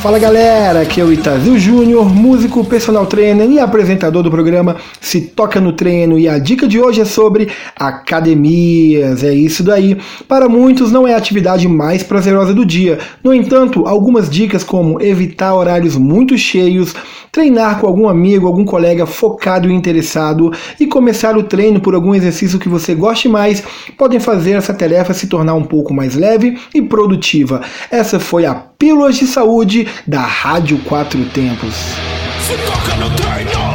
Fala galera, aqui é o Itazil Júnior, músico, personal trainer e apresentador do programa Se Toca no Treino. E a dica de hoje é sobre academias. É isso daí. Para muitos não é a atividade mais prazerosa do dia. No entanto, algumas dicas como evitar horários muito cheios, treinar com algum amigo, algum colega focado e interessado e começar o treino por algum exercício que você goste mais podem fazer essa tarefa se tornar um pouco mais leve e produtiva. Essa foi a Pílulas de Saúde da Rádio Quatro Tempos. Se toca no treino!